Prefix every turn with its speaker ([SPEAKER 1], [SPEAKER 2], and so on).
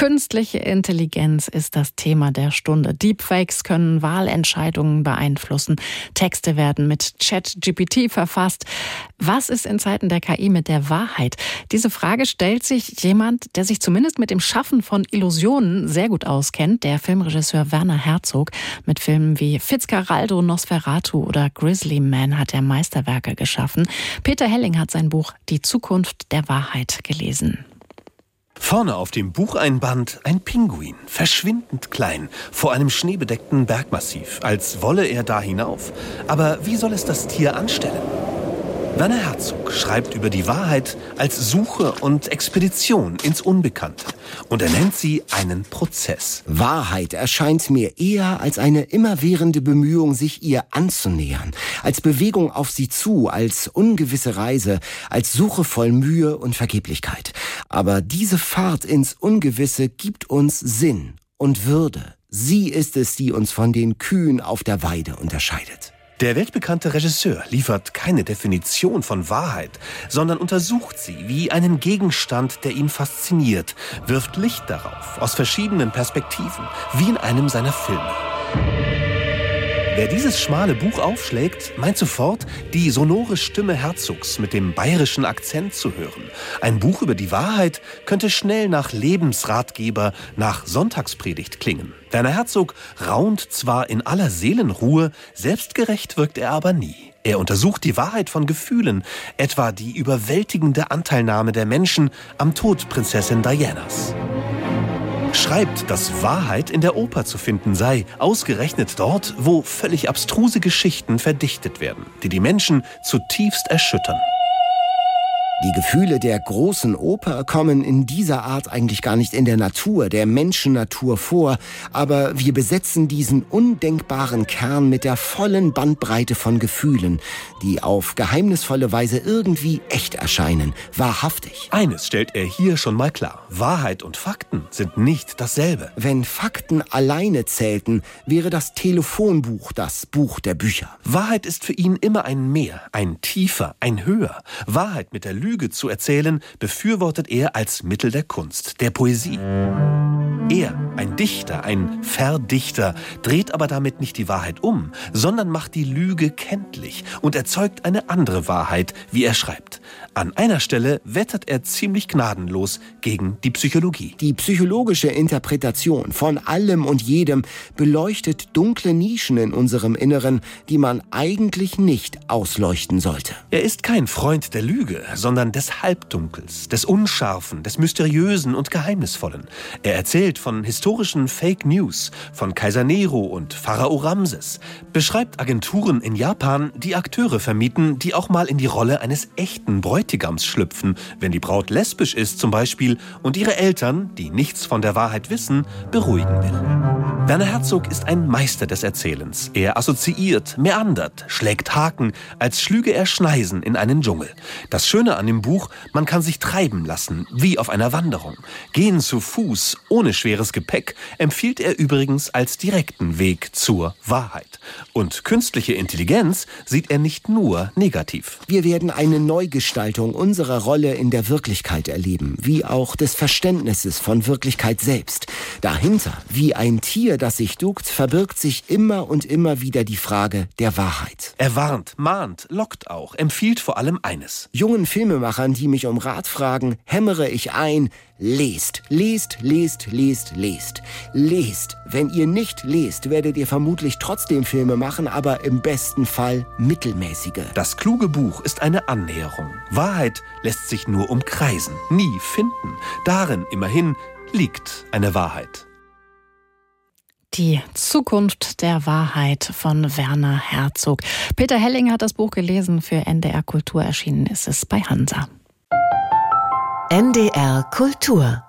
[SPEAKER 1] Künstliche Intelligenz ist das Thema der Stunde. Deepfakes können Wahlentscheidungen beeinflussen. Texte werden mit ChatGPT verfasst. Was ist in Zeiten der KI mit der Wahrheit? Diese Frage stellt sich jemand, der sich zumindest mit dem Schaffen von Illusionen sehr gut auskennt, der Filmregisseur Werner Herzog. Mit Filmen wie Fitzcarraldo, Nosferatu oder Grizzly Man hat er Meisterwerke geschaffen. Peter Helling hat sein Buch Die Zukunft der Wahrheit gelesen.
[SPEAKER 2] Vorne auf dem Bucheinband ein Pinguin, verschwindend klein, vor einem schneebedeckten Bergmassiv, als wolle er da hinauf. Aber wie soll es das Tier anstellen? Werner Herzog schreibt über die Wahrheit als Suche und Expedition ins Unbekannte. Und er nennt sie einen Prozess.
[SPEAKER 3] Wahrheit erscheint mir eher als eine immerwährende Bemühung, sich ihr anzunähern, als Bewegung auf sie zu, als ungewisse Reise, als Suche voll Mühe und Vergeblichkeit. Aber diese Fahrt ins Ungewisse gibt uns Sinn und Würde. Sie ist es, die uns von den Kühen auf der Weide unterscheidet.
[SPEAKER 2] Der weltbekannte Regisseur liefert keine Definition von Wahrheit, sondern untersucht sie wie einen Gegenstand, der ihn fasziniert, wirft Licht darauf aus verschiedenen Perspektiven, wie in einem seiner Filme. Wer dieses schmale Buch aufschlägt, meint sofort, die sonore Stimme Herzogs mit dem bayerischen Akzent zu hören. Ein Buch über die Wahrheit könnte schnell nach Lebensratgeber, nach Sonntagspredigt klingen. Werner Herzog raunt zwar in aller Seelenruhe, selbstgerecht wirkt er aber nie. Er untersucht die Wahrheit von Gefühlen, etwa die überwältigende Anteilnahme der Menschen am Tod Prinzessin Dianas schreibt, dass Wahrheit in der Oper zu finden sei, ausgerechnet dort, wo völlig abstruse Geschichten verdichtet werden, die die Menschen zutiefst erschüttern.
[SPEAKER 3] Die Gefühle der großen Oper kommen in dieser Art eigentlich gar nicht in der Natur, der Menschennatur vor, aber wir besetzen diesen undenkbaren Kern mit der vollen Bandbreite von Gefühlen, die auf geheimnisvolle Weise irgendwie echt erscheinen, wahrhaftig.
[SPEAKER 2] Eines stellt er hier schon mal klar. Wahrheit und Fakten sind nicht dasselbe.
[SPEAKER 3] Wenn Fakten alleine zählten, wäre das Telefonbuch das Buch der Bücher.
[SPEAKER 2] Wahrheit ist für ihn immer ein Mehr, ein Tiefer, ein Höher. Wahrheit mit der Lüge Lüge zu erzählen, befürwortet er als Mittel der Kunst, der Poesie. Er, ein Dichter, ein Verdichter, dreht aber damit nicht die Wahrheit um, sondern macht die Lüge kenntlich und erzeugt eine andere Wahrheit, wie er schreibt. An einer Stelle wettert er ziemlich gnadenlos gegen die Psychologie.
[SPEAKER 3] Die psychologische Interpretation von allem und jedem beleuchtet dunkle Nischen in unserem Inneren, die man eigentlich nicht ausleuchten sollte.
[SPEAKER 2] Er ist kein Freund der Lüge, sondern des Halbdunkels, des Unscharfen, des Mysteriösen und Geheimnisvollen. Er erzählt von historischen Fake News, von Kaiser Nero und Pharao Ramses, beschreibt Agenturen in Japan, die Akteure vermieten, die auch mal in die Rolle eines echten Bräutigams Bräutigams schlüpfen, wenn die Braut lesbisch ist zum Beispiel und ihre Eltern, die nichts von der Wahrheit wissen, beruhigen will. Werner Herzog ist ein Meister des Erzählens. Er assoziiert, meandert, schlägt Haken, als schlüge er Schneisen in einen Dschungel. Das Schöne an dem Buch, man kann sich treiben lassen, wie auf einer Wanderung. Gehen zu Fuß, ohne schweres Gepäck, empfiehlt er übrigens als direkten Weg zur Wahrheit. Und künstliche Intelligenz sieht er nicht nur negativ.
[SPEAKER 3] Wir werden eine Neugestalt Gestaltung unserer Rolle in der Wirklichkeit erleben, wie auch des Verständnisses von Wirklichkeit selbst. Dahinter, wie ein Tier, das sich duckt, verbirgt sich immer und immer wieder die Frage der Wahrheit.
[SPEAKER 2] Er warnt, mahnt, lockt auch, empfiehlt vor allem eines.
[SPEAKER 3] Jungen Filmemachern, die mich um Rat fragen, hämmere ich ein, Lest, lest, lest, lest, lest. Lest. Wenn ihr nicht lest, werdet ihr vermutlich trotzdem Filme machen, aber im besten Fall mittelmäßige.
[SPEAKER 2] Das kluge Buch ist eine Annäherung. Wahrheit lässt sich nur umkreisen, nie finden. Darin immerhin liegt eine Wahrheit.
[SPEAKER 1] Die Zukunft der Wahrheit von Werner Herzog. Peter Helling hat das Buch gelesen, für NDR Kultur erschienen ist es bei Hansa.
[SPEAKER 4] NDR Kultur